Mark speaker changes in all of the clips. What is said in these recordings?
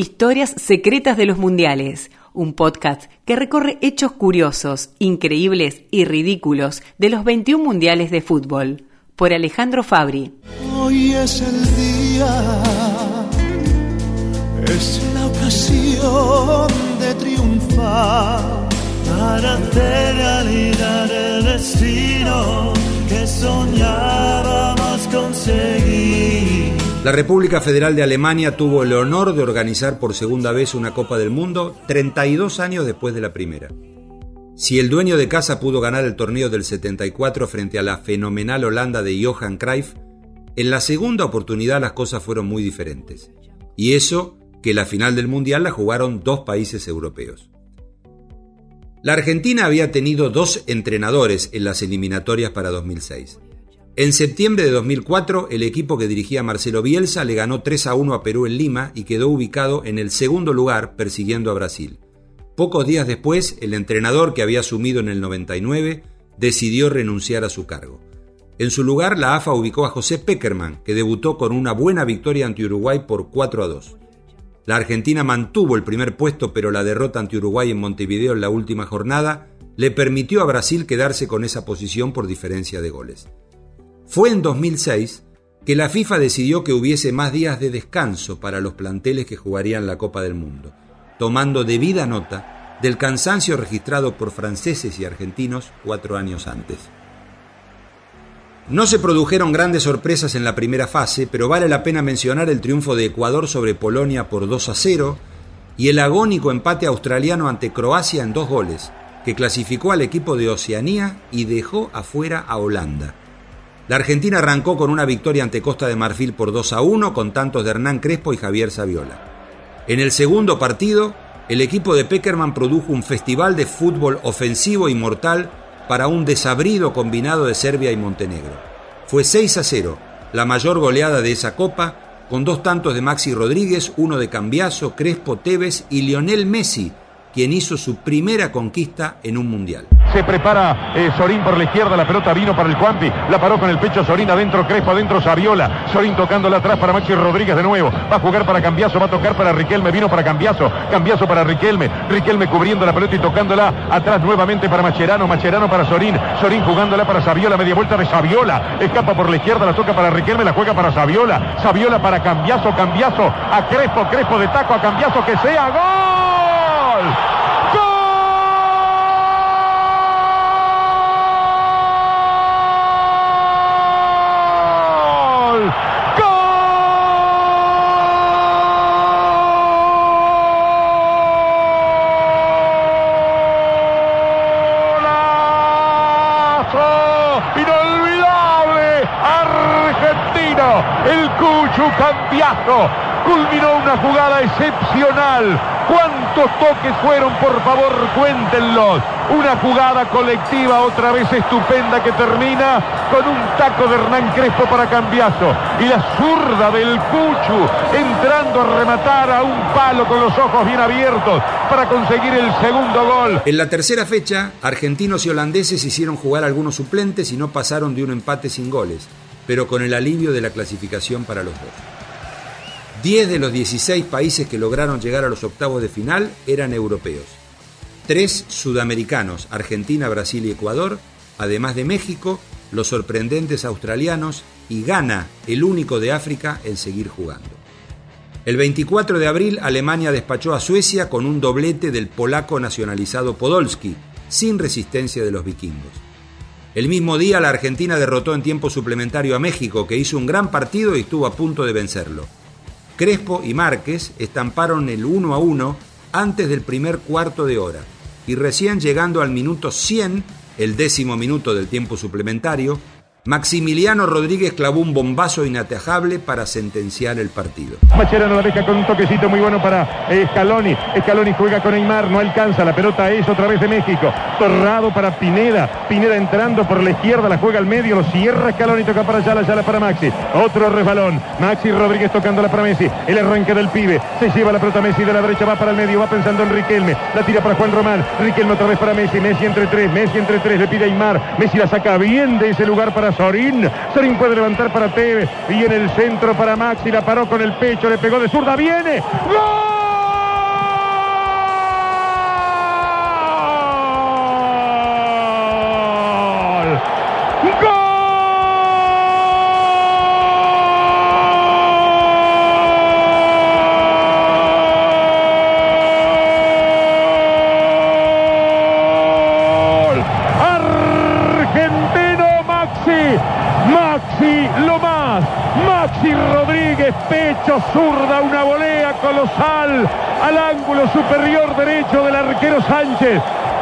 Speaker 1: Historias secretas de los mundiales, un podcast que recorre hechos curiosos, increíbles y ridículos de los 21 mundiales de fútbol, por Alejandro Fabri.
Speaker 2: Hoy es el día, es la ocasión de triunfar para hacer realidad el destino que soñábamos conseguir.
Speaker 3: La República Federal de Alemania tuvo el honor de organizar por segunda vez una Copa del Mundo 32 años después de la primera. Si el dueño de casa pudo ganar el torneo del 74 frente a la fenomenal Holanda de Johan Cruyff, en la segunda oportunidad las cosas fueron muy diferentes. Y eso que la final del Mundial la jugaron dos países europeos. La Argentina había tenido dos entrenadores en las eliminatorias para 2006. En septiembre de 2004, el equipo que dirigía Marcelo Bielsa le ganó 3 a 1 a Perú en Lima y quedó ubicado en el segundo lugar persiguiendo a Brasil. Pocos días después, el entrenador que había asumido en el 99 decidió renunciar a su cargo. En su lugar, la AFA ubicó a José Peckerman, que debutó con una buena victoria ante Uruguay por 4 a 2. La Argentina mantuvo el primer puesto, pero la derrota ante Uruguay en Montevideo en la última jornada le permitió a Brasil quedarse con esa posición por diferencia de goles. Fue en 2006 que la FIFA decidió que hubiese más días de descanso para los planteles que jugarían la Copa del Mundo, tomando debida nota del cansancio registrado por franceses y argentinos cuatro años antes. No se produjeron grandes sorpresas en la primera fase, pero vale la pena mencionar el triunfo de Ecuador sobre Polonia por 2 a 0 y el agónico empate australiano ante Croacia en dos goles, que clasificó al equipo de Oceanía y dejó afuera a Holanda. La Argentina arrancó con una victoria ante Costa de Marfil por 2 a 1 con tantos de Hernán Crespo y Javier Saviola. En el segundo partido, el equipo de Peckerman produjo un festival de fútbol ofensivo y mortal para un desabrido combinado de Serbia y Montenegro. Fue 6 a 0, la mayor goleada de esa copa, con dos tantos de Maxi Rodríguez, uno de Cambiaso, Crespo Tevez y Lionel Messi, quien hizo su primera conquista en un mundial.
Speaker 4: Se prepara eh, Sorín por la izquierda, la pelota vino para el Juanpi, la paró con el pecho Sorín adentro, Crespo adentro, Saviola, Sorín tocándola atrás para Maxi Rodríguez de nuevo, va a jugar para Cambiaso, va a tocar para Riquelme, vino para Cambiaso, Cambiaso para Riquelme, Riquelme cubriendo la pelota y tocándola atrás nuevamente para Macherano, Macherano para Sorín, Sorín jugándola para Saviola, media vuelta de Saviola, escapa por la izquierda, la toca para Riquelme, la juega para Saviola, Saviola para Cambiaso, Cambiaso a Crespo, Crespo de taco a Cambiaso que sea gol. Culminó una jugada excepcional. ¿Cuántos toques fueron? Por favor, cuéntenlos. Una jugada colectiva otra vez estupenda que termina con un taco de Hernán Crespo para Cambiazo. Y la zurda del Cuchu entrando a rematar a un palo con los ojos bien abiertos para conseguir el segundo gol.
Speaker 3: En la tercera fecha, argentinos y holandeses hicieron jugar algunos suplentes y no pasaron de un empate sin goles pero con el alivio de la clasificación para los dos. Diez de los 16 países que lograron llegar a los octavos de final eran europeos. Tres sudamericanos, Argentina, Brasil y Ecuador, además de México, los sorprendentes australianos y Ghana, el único de África en seguir jugando. El 24 de abril Alemania despachó a Suecia con un doblete del polaco nacionalizado Podolski, sin resistencia de los vikingos. El mismo día la Argentina derrotó en tiempo suplementario a México, que hizo un gran partido y estuvo a punto de vencerlo. Crespo y Márquez estamparon el 1 a 1 antes del primer cuarto de hora y recién llegando al minuto 100, el décimo minuto del tiempo suplementario, Maximiliano Rodríguez clavó un bombazo inatajable para sentenciar el partido.
Speaker 4: Macherano la deja con un toquecito muy bueno para Scaloni. Scaloni juega con Neymar, no alcanza. La pelota es otra vez de México. Torrado para Pineda. Pineda entrando por la izquierda, la juega al medio, lo cierra Scaloni, toca para Yala, Yala para Maxi. Otro resbalón. Maxi Rodríguez tocándola para Messi. El arranque del pibe. Se lleva la pelota Messi de la derecha, va para el medio, va pensando en Riquelme. La tira para Juan Román. Riquelme otra vez para Messi. Messi entre tres, Messi entre tres, le pide a Neymar. Messi la saca bien de ese lugar para Sorín. Sorín puede levantar para Tevez. Y en el centro para Maxi. La paró con el pecho. Le pegó de zurda. Viene. ¡Gol!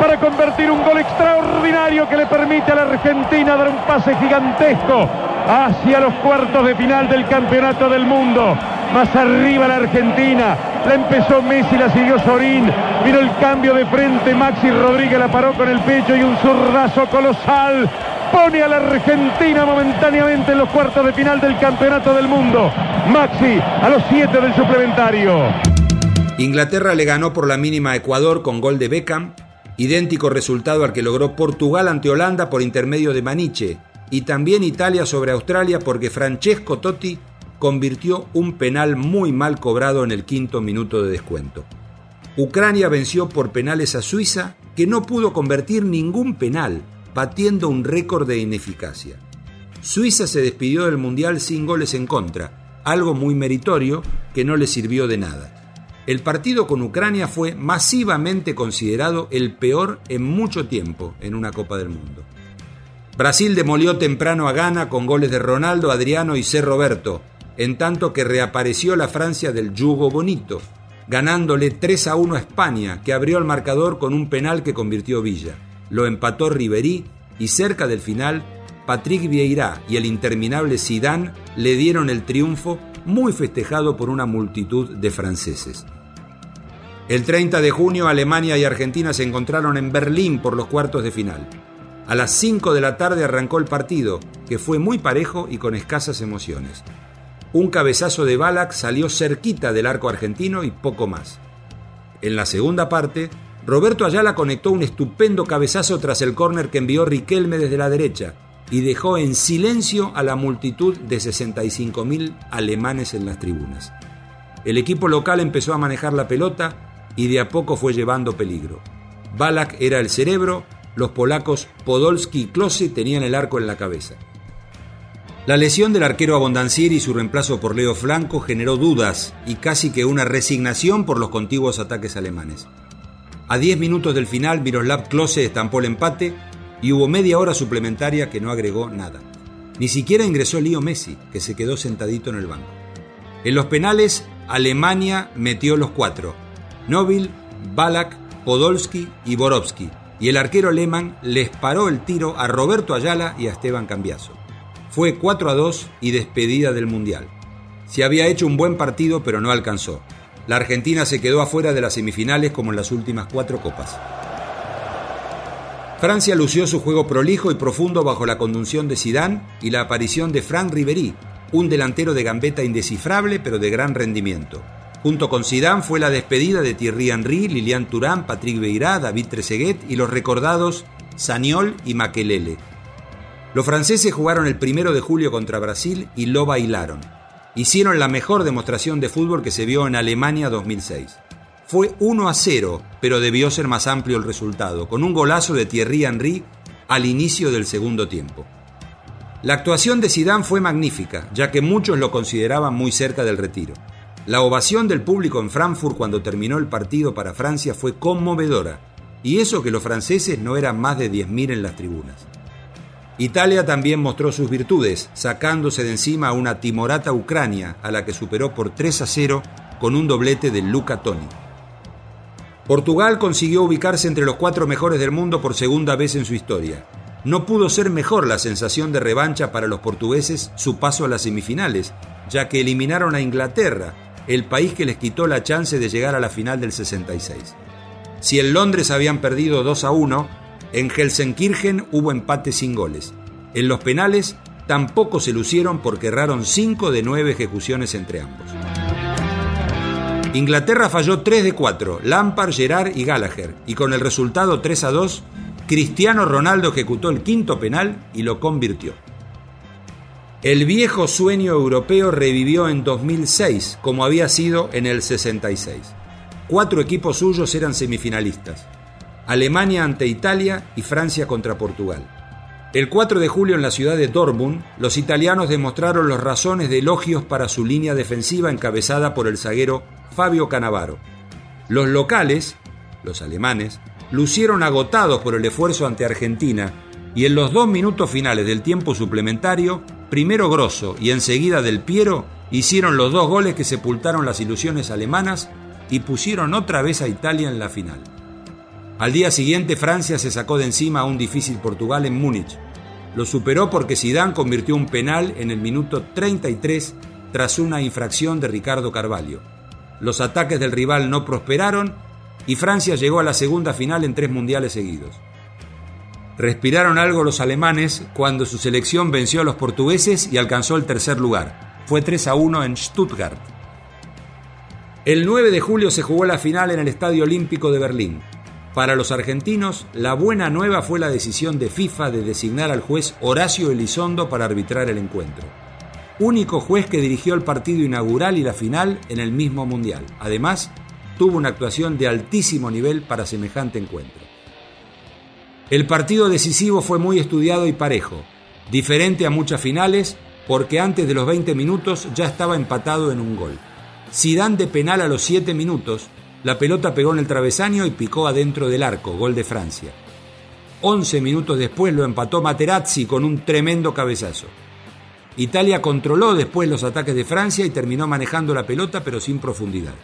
Speaker 4: Para convertir un gol extraordinario que le permite a la Argentina dar un pase gigantesco hacia los cuartos de final del Campeonato del Mundo. Más arriba la Argentina, la empezó Messi, la siguió Sorín, vino el cambio de frente, Maxi Rodríguez la paró con el pecho y un zurrazo colosal pone a la Argentina momentáneamente en los cuartos de final del Campeonato del Mundo. Maxi a los siete del suplementario.
Speaker 3: Inglaterra le ganó por la mínima a Ecuador con gol de Beckham, idéntico resultado al que logró Portugal ante Holanda por intermedio de Maniche, y también Italia sobre Australia porque Francesco Totti convirtió un penal muy mal cobrado en el quinto minuto de descuento. Ucrania venció por penales a Suiza, que no pudo convertir ningún penal, batiendo un récord de ineficacia. Suiza se despidió del Mundial sin goles en contra, algo muy meritorio que no le sirvió de nada. El partido con Ucrania fue masivamente considerado el peor en mucho tiempo en una Copa del Mundo. Brasil demolió temprano a Ghana con goles de Ronaldo, Adriano y C. Roberto, en tanto que reapareció la Francia del yugo bonito, ganándole 3 a 1 a España, que abrió el marcador con un penal que convirtió Villa. Lo empató Riverí y cerca del final, Patrick Vieira y el interminable Zidane le dieron el triunfo muy festejado por una multitud de franceses. El 30 de junio Alemania y Argentina se encontraron en Berlín por los cuartos de final. A las 5 de la tarde arrancó el partido, que fue muy parejo y con escasas emociones. Un cabezazo de Balak salió cerquita del arco argentino y poco más. En la segunda parte, Roberto Ayala conectó un estupendo cabezazo tras el córner que envió Riquelme desde la derecha y dejó en silencio a la multitud de 65.000 alemanes en las tribunas. El equipo local empezó a manejar la pelota y de a poco fue llevando peligro. Balak era el cerebro, los polacos Podolski y Klose tenían el arco en la cabeza. La lesión del arquero Abondancieri y su reemplazo por Leo Flanco generó dudas y casi que una resignación por los contiguos ataques alemanes. A 10 minutos del final, Miroslav Klose estampó el empate y hubo media hora suplementaria que no agregó nada. Ni siquiera ingresó Leo Messi, que se quedó sentadito en el banco. En los penales, Alemania metió los cuatro: Nobil, Balak, Podolski y Borovski, y el arquero Lehmann les paró el tiro a Roberto Ayala y a Esteban Cambiaso. Fue 4 a 2 y despedida del Mundial. Se había hecho un buen partido pero no alcanzó. La Argentina se quedó afuera de las semifinales como en las últimas cuatro copas. Francia lució su juego prolijo y profundo bajo la conducción de Zidane y la aparición de Franck Ribéry, un delantero de gambeta indescifrable pero de gran rendimiento. Junto con Zidane fue la despedida de Thierry Henry, Lilian Turán, Patrick Vieira, David Trezeguet y los recordados Saniol y Makelele. Los franceses jugaron el primero de julio contra Brasil y lo bailaron. Hicieron la mejor demostración de fútbol que se vio en Alemania 2006. Fue 1 a 0, pero debió ser más amplio el resultado, con un golazo de Thierry Henry al inicio del segundo tiempo. La actuación de Zidane fue magnífica, ya que muchos lo consideraban muy cerca del retiro. La ovación del público en Frankfurt cuando terminó el partido para Francia fue conmovedora, y eso que los franceses no eran más de 10.000 en las tribunas. Italia también mostró sus virtudes, sacándose de encima a una timorata Ucrania, a la que superó por 3 a 0 con un doblete de Luca Toni. Portugal consiguió ubicarse entre los cuatro mejores del mundo por segunda vez en su historia. No pudo ser mejor la sensación de revancha para los portugueses su paso a las semifinales, ya que eliminaron a Inglaterra, el país que les quitó la chance de llegar a la final del 66. Si en Londres habían perdido 2 a 1, en Helsenkirchen hubo empate sin goles. En los penales tampoco se lucieron porque erraron 5 de 9 ejecuciones entre ambos. Inglaterra falló 3 de 4, Lampard, Gerard y Gallagher, y con el resultado 3 a 2, Cristiano Ronaldo ejecutó el quinto penal y lo convirtió. El viejo sueño europeo revivió en 2006, como había sido en el 66. Cuatro equipos suyos eran semifinalistas. Alemania ante Italia y Francia contra Portugal. El 4 de julio en la ciudad de Dortmund, los italianos demostraron las razones de elogios para su línea defensiva encabezada por el zaguero Fabio Canavaro. Los locales, los alemanes, lucieron agotados por el esfuerzo ante Argentina y en los dos minutos finales del tiempo suplementario, primero Grosso y enseguida Del Piero hicieron los dos goles que sepultaron las ilusiones alemanas y pusieron otra vez a Italia en la final. Al día siguiente Francia se sacó de encima a un difícil Portugal en Múnich. Lo superó porque Zidane convirtió un penal en el minuto 33 tras una infracción de Ricardo Carvalho. Los ataques del rival no prosperaron y Francia llegó a la segunda final en tres mundiales seguidos. Respiraron algo los alemanes cuando su selección venció a los portugueses y alcanzó el tercer lugar. Fue 3 a 1 en Stuttgart. El 9 de julio se jugó la final en el Estadio Olímpico de Berlín. Para los argentinos, la buena nueva fue la decisión de FIFA de designar al juez Horacio Elizondo para arbitrar el encuentro. Único juez que dirigió el partido inaugural y la final en el mismo Mundial. Además, tuvo una actuación de altísimo nivel para semejante encuentro. El partido decisivo fue muy estudiado y parejo, diferente a muchas finales porque antes de los 20 minutos ya estaba empatado en un gol. dan de penal a los 7 minutos la pelota pegó en el travesaño y picó adentro del arco, gol de Francia. Once minutos después lo empató Materazzi con un tremendo cabezazo. Italia controló después los ataques de Francia y terminó manejando la pelota pero sin profundidad.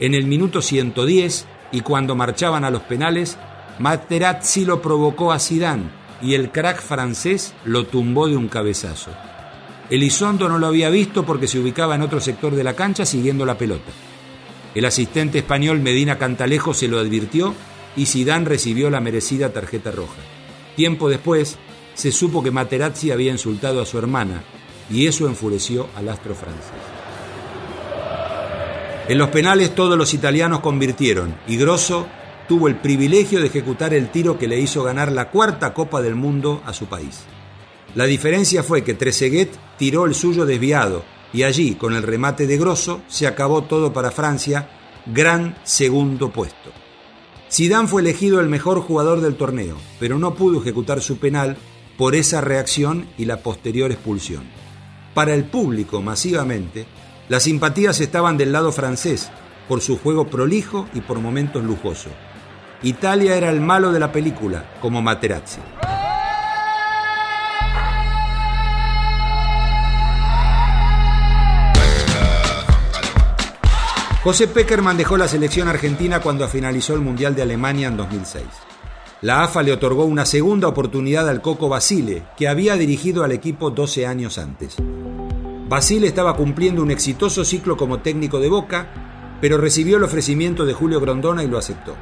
Speaker 3: En el minuto 110 y cuando marchaban a los penales, Materazzi lo provocó a Zidane y el crack francés lo tumbó de un cabezazo. Elizondo no lo había visto porque se ubicaba en otro sector de la cancha siguiendo la pelota. El asistente español Medina Cantalejo se lo advirtió y Zidane recibió la merecida tarjeta roja. Tiempo después, se supo que Materazzi había insultado a su hermana y eso enfureció al astro francés. En los penales todos los italianos convirtieron y Grosso tuvo el privilegio de ejecutar el tiro que le hizo ganar la cuarta Copa del Mundo a su país. La diferencia fue que Trezeguet tiró el suyo desviado y allí, con el remate de Grosso, se acabó todo para Francia, gran segundo puesto. Zidane fue elegido el mejor jugador del torneo, pero no pudo ejecutar su penal por esa reacción y la posterior expulsión. Para el público, masivamente, las simpatías estaban del lado francés, por su juego prolijo y por momentos lujoso. Italia era el malo de la película, como Materazzi. José Peckerman dejó la selección argentina cuando finalizó el Mundial de Alemania en 2006. La AFA le otorgó una segunda oportunidad al Coco Basile, que había dirigido al equipo 12 años antes. Basile estaba cumpliendo un exitoso ciclo como técnico de Boca, pero recibió el ofrecimiento de Julio Grondona y lo aceptó.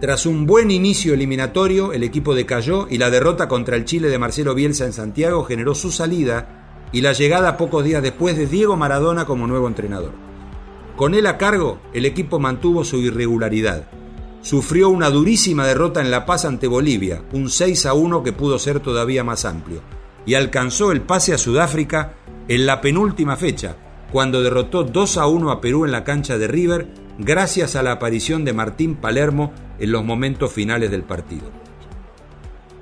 Speaker 3: Tras un buen inicio eliminatorio, el equipo decayó y la derrota contra el Chile de Marcelo Bielsa en Santiago generó su salida y la llegada pocos días después de Diego Maradona como nuevo entrenador. Con él a cargo, el equipo mantuvo su irregularidad. Sufrió una durísima derrota en La Paz ante Bolivia, un 6 a 1 que pudo ser todavía más amplio, y alcanzó el pase a Sudáfrica en la penúltima fecha, cuando derrotó 2 a 1 a Perú en la cancha de River, gracias a la aparición de Martín Palermo en los momentos finales del partido.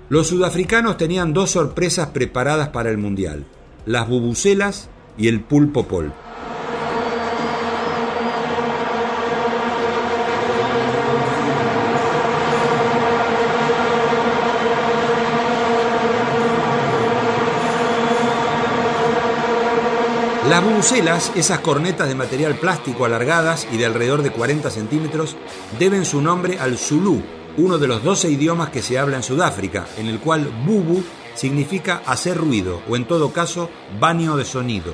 Speaker 3: Los sudafricanos tenían dos sorpresas preparadas para el Mundial, las bubucelas y el pulpo pol. Las bubucelas, esas cornetas de material plástico alargadas y de alrededor de 40 centímetros, deben su nombre al Zulu, uno de los 12 idiomas que se habla en Sudáfrica, en el cual bubu significa hacer ruido o en todo caso baño de sonido.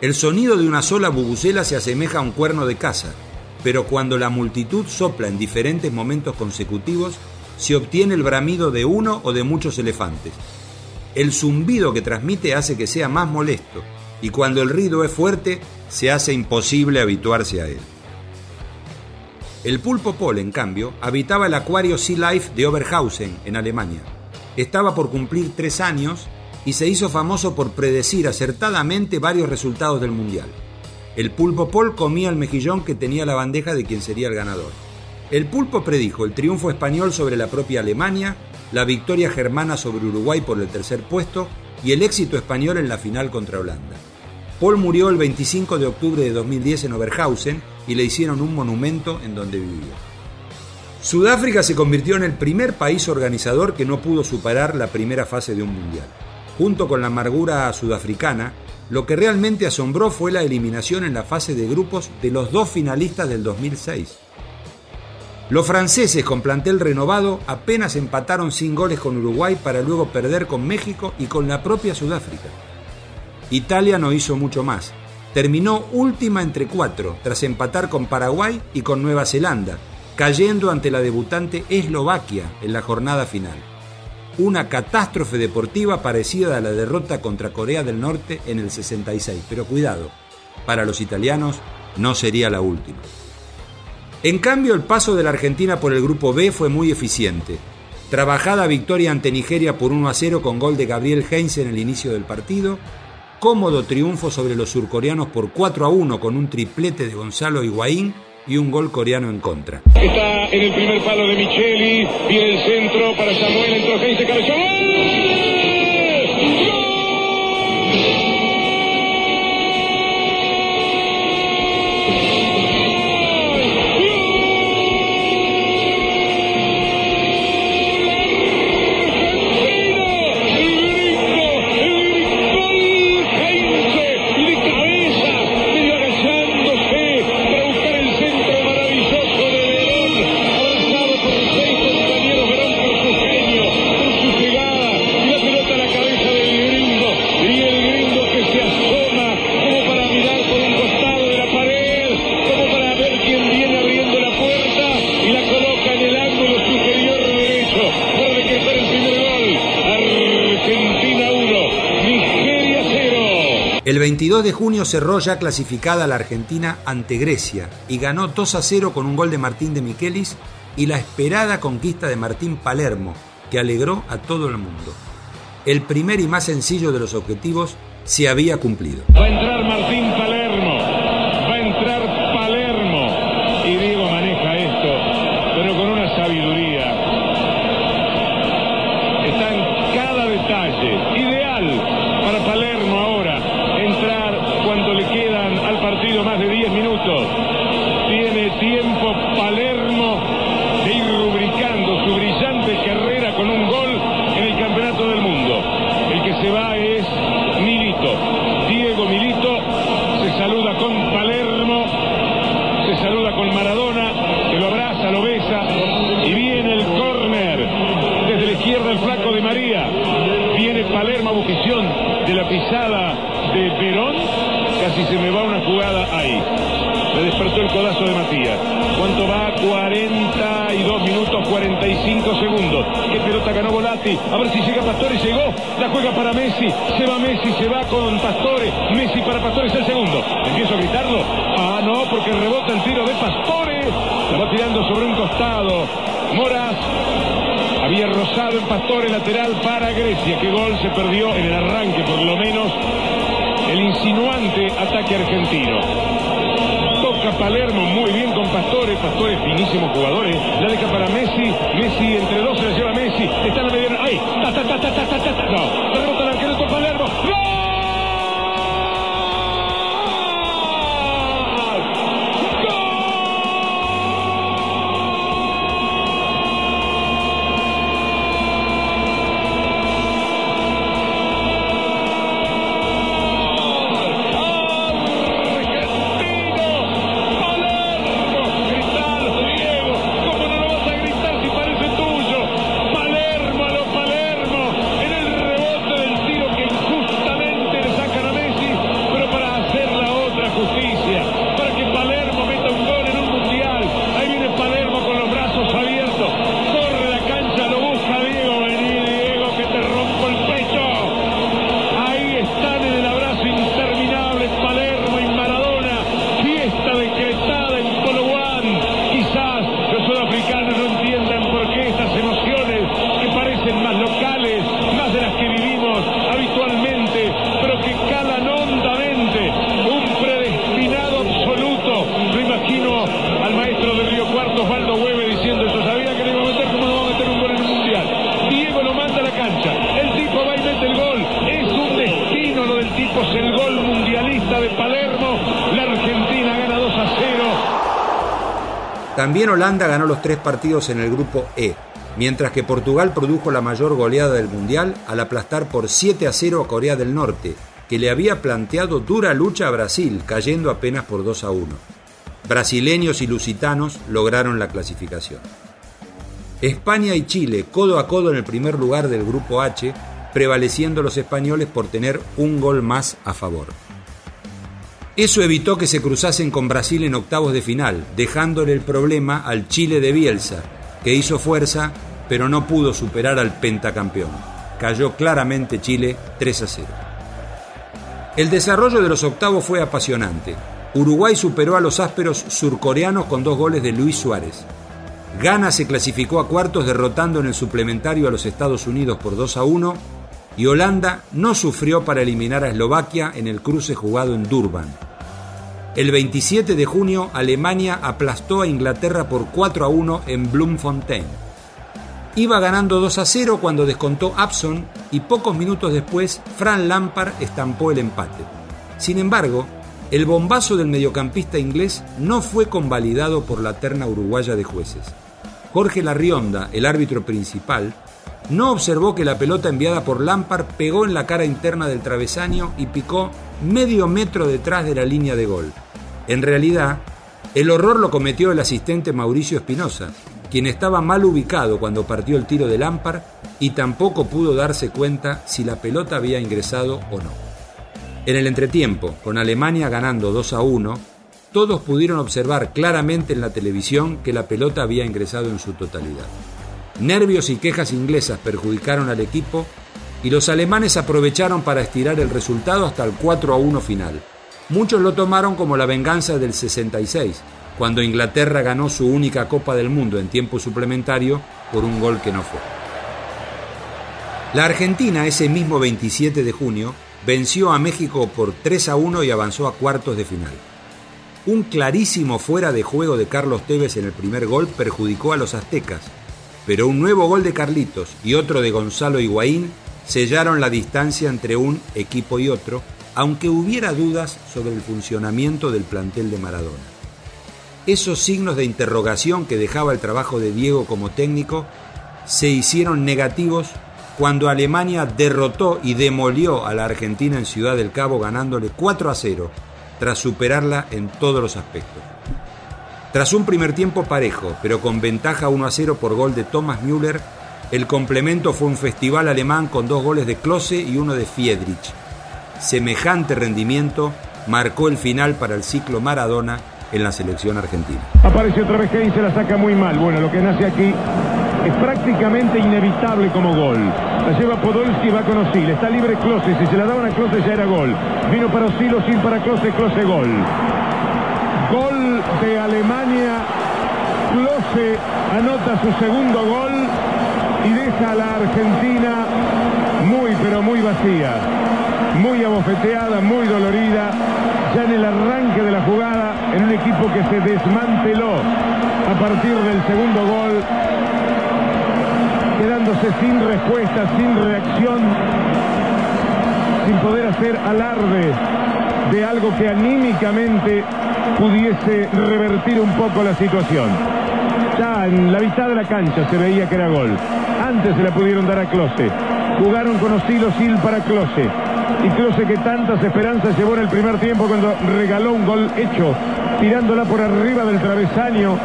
Speaker 3: El sonido de una sola bubucela se asemeja a un cuerno de caza, pero cuando la multitud sopla en diferentes momentos consecutivos, se obtiene el bramido de uno o de muchos elefantes. El zumbido que transmite hace que sea más molesto, y cuando el ruido es fuerte se hace imposible habituarse a él. El pulpo Pol, en cambio, habitaba el acuario Sea Life de Oberhausen, en Alemania. Estaba por cumplir tres años y se hizo famoso por predecir acertadamente varios resultados del Mundial. El pulpo Pol comía el mejillón que tenía la bandeja de quien sería el ganador. El pulpo predijo el triunfo español sobre la propia Alemania, la victoria germana sobre Uruguay por el tercer puesto y el éxito español en la final contra Holanda. Paul murió el 25 de octubre de 2010 en Oberhausen y le hicieron un monumento en donde vivía. Sudáfrica se convirtió en el primer país organizador que no pudo superar la primera fase de un mundial. Junto con la amargura sudafricana, Lo que realmente asombró fue la eliminación en la fase de grupos de los dos finalistas del 2006. Los franceses con plantel renovado apenas empataron sin goles con Uruguay para luego perder con México y con la propia Sudáfrica. Italia no hizo mucho más. Terminó última entre cuatro, tras empatar con Paraguay y con Nueva Zelanda, cayendo ante la debutante Eslovaquia en la jornada final una catástrofe deportiva parecida a la derrota contra Corea del Norte en el 66. Pero cuidado, para los italianos no sería la última. En cambio, el paso de la Argentina por el grupo B fue muy eficiente. Trabajada victoria ante Nigeria por 1 a 0 con gol de Gabriel Heinze en el inicio del partido. Cómodo triunfo sobre los surcoreanos por 4 a 1 con un triplete de Gonzalo Higuaín y un gol coreano en contra.
Speaker 5: Está en el primer palo de Micheli, viene el centro para Samuel, entró Heinze, cabezó.
Speaker 3: El 22 de junio cerró ya clasificada la Argentina ante Grecia y ganó 2 a 0 con un gol de Martín de Michelis y la esperada conquista de Martín Palermo, que alegró a todo el mundo. El primer y más sencillo de los objetivos se había cumplido.
Speaker 5: Tirando sobre un costado. Moras había rozado en Pastore lateral para Grecia. Qué gol se perdió en el arranque, por lo menos, el insinuante ataque argentino. Toca Palermo muy bien con Pastore. Pastore, finísimo jugador. ¿eh? La deja para Messi. Messi entre dos se la lleva Messi. Está en la mediana. ¡Ay! No. Rebota el arquero con Palermo.
Speaker 3: También Holanda ganó los tres partidos en el grupo E, mientras que Portugal produjo la mayor goleada del Mundial al aplastar por 7 a 0 a Corea del Norte, que le había planteado dura lucha a Brasil, cayendo apenas por 2 a 1. Brasileños y lusitanos lograron la clasificación. España y Chile, codo a codo en el primer lugar del grupo H, prevaleciendo los españoles por tener un gol más a favor. Eso evitó que se cruzasen con Brasil en octavos de final, dejándole el problema al Chile de Bielsa, que hizo fuerza pero no pudo superar al pentacampeón. Cayó claramente Chile 3 a 0. El desarrollo de los octavos fue apasionante. Uruguay superó a los ásperos surcoreanos con dos goles de Luis Suárez. Ghana se clasificó a cuartos derrotando en el suplementario a los Estados Unidos por 2 a 1 y Holanda no sufrió para eliminar a Eslovaquia en el cruce jugado en Durban. El 27 de junio Alemania aplastó a Inglaterra por 4 a 1 en Bloemfontein. Iba ganando 2 a 0 cuando descontó Abson y pocos minutos después Fran Lampard estampó el empate. Sin embargo, el bombazo del mediocampista inglés no fue convalidado por la terna uruguaya de jueces. Jorge Larrionda, el árbitro principal, no observó que la pelota enviada por Lampard pegó en la cara interna del travesaño y picó medio metro detrás de la línea de gol. En realidad, el horror lo cometió el asistente Mauricio Espinosa, quien estaba mal ubicado cuando partió el tiro de Lampard y tampoco pudo darse cuenta si la pelota había ingresado o no. En el entretiempo, con Alemania ganando 2 a 1, todos pudieron observar claramente en la televisión que la pelota había ingresado en su totalidad. Nervios y quejas inglesas perjudicaron al equipo y los alemanes aprovecharon para estirar el resultado hasta el 4 a 1 final. Muchos lo tomaron como la venganza del 66, cuando Inglaterra ganó su única Copa del Mundo en tiempo suplementario por un gol que no fue. La Argentina ese mismo 27 de junio venció a México por 3 a 1 y avanzó a cuartos de final. Un clarísimo fuera de juego de Carlos Tevez en el primer gol perjudicó a los aztecas, pero un nuevo gol de Carlitos y otro de Gonzalo Higuaín sellaron la distancia entre un equipo y otro, aunque hubiera dudas sobre el funcionamiento del plantel de Maradona. Esos signos de interrogación que dejaba el trabajo de Diego como técnico se hicieron negativos cuando Alemania derrotó y demolió a la Argentina en Ciudad del Cabo ganándole 4 a 0 tras superarla en todos los aspectos. Tras un primer tiempo parejo, pero con ventaja 1 a 0 por gol de Thomas Müller, el complemento fue un festival alemán con dos goles de Klose y uno de Fiedrich. Semejante rendimiento marcó el final para el ciclo Maradona en la selección argentina.
Speaker 5: Aparece otra vez Kane, se la saca muy mal. Bueno, lo que nace aquí es prácticamente inevitable como gol. La lleva Podolski, va con Osil. Está libre Klose. Si se la daban a Klose ya era gol. Vino para Osil, Osil para Klose, Klose gol. Gol de Alemania. Klose anota su segundo gol y deja a la Argentina muy, pero muy vacía. Muy abofeteada, muy dolorida. Ya en el arranque de la jugada, en un equipo que se desmanteló a partir del segundo gol, quedándose sin respuesta, sin reacción, sin poder hacer alarde de algo que anímicamente pudiese revertir un poco la situación. Ya en la mitad de la cancha se veía que era gol. Antes se la pudieron dar a Close. Jugaron con Osilo Sil para Close. Y Close que tantas esperanzas llevó en el primer tiempo cuando regaló un gol hecho, tirándola por arriba del travesaño.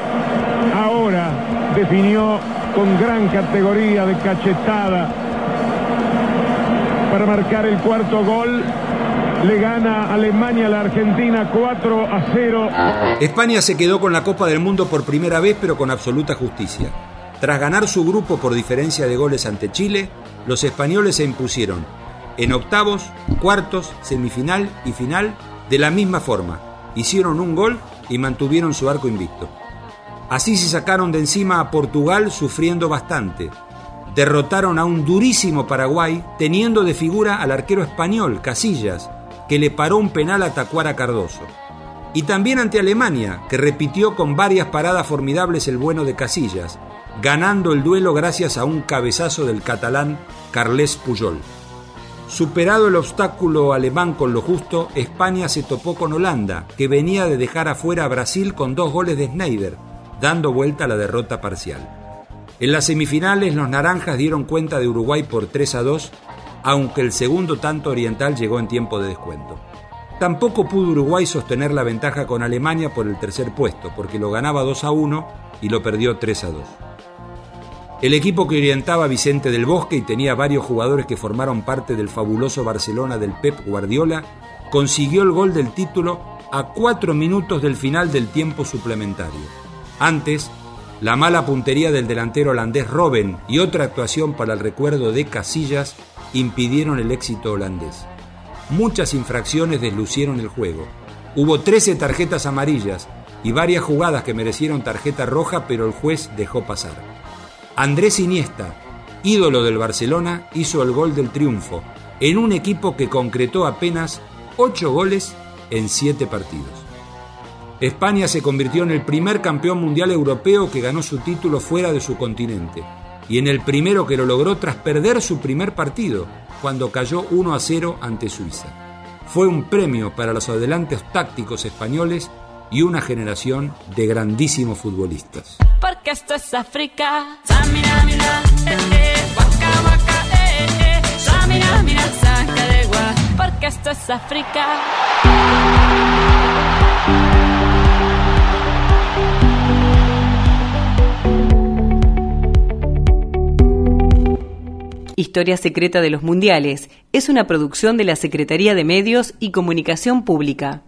Speaker 5: Ahora definió con gran categoría de cachetada para marcar el cuarto gol le gana Alemania a la Argentina 4 a 0.
Speaker 3: España se quedó con la Copa del Mundo por primera vez, pero con absoluta justicia. Tras ganar su grupo por diferencia de goles ante Chile, los españoles se impusieron en octavos, cuartos, semifinal y final de la misma forma. Hicieron un gol y mantuvieron su arco invicto. Así se sacaron de encima a Portugal sufriendo bastante. Derrotaron a un durísimo Paraguay teniendo de figura al arquero español Casillas, que le paró un penal a Tacuara Cardoso. Y también ante Alemania, que repitió con varias paradas formidables el bueno de Casillas, ganando el duelo gracias a un cabezazo del catalán Carles Puyol. Superado el obstáculo alemán con lo justo, España se topó con Holanda, que venía de dejar afuera a Brasil con dos goles de Schneider, dando vuelta a la derrota parcial. En las semifinales los naranjas dieron cuenta de Uruguay por 3 a 2 aunque el segundo tanto oriental llegó en tiempo de descuento. Tampoco pudo Uruguay sostener la ventaja con Alemania por el tercer puesto, porque lo ganaba 2 a 1 y lo perdió 3 a 2. El equipo que orientaba Vicente del Bosque y tenía varios jugadores que formaron parte del fabuloso Barcelona del Pep Guardiola, consiguió el gol del título a cuatro minutos del final del tiempo suplementario. Antes, la mala puntería del delantero holandés Robben y otra actuación para el recuerdo de Casillas impidieron el éxito holandés. Muchas infracciones deslucieron el juego. Hubo 13 tarjetas amarillas y varias jugadas que merecieron tarjeta roja, pero el juez dejó pasar. Andrés Iniesta, ídolo del Barcelona, hizo el gol del triunfo en un equipo que concretó apenas 8 goles en 7 partidos. España se convirtió en el primer campeón mundial europeo que ganó su título fuera de su continente y en el primero que lo logró tras perder su primer partido, cuando cayó 1 a 0 ante Suiza. Fue un premio para los adelantes tácticos españoles y una generación de grandísimos futbolistas.
Speaker 6: Porque esto es África. Porque esto es África.
Speaker 1: Historia Secreta de los Mundiales es una producción de la Secretaría de Medios y Comunicación Pública.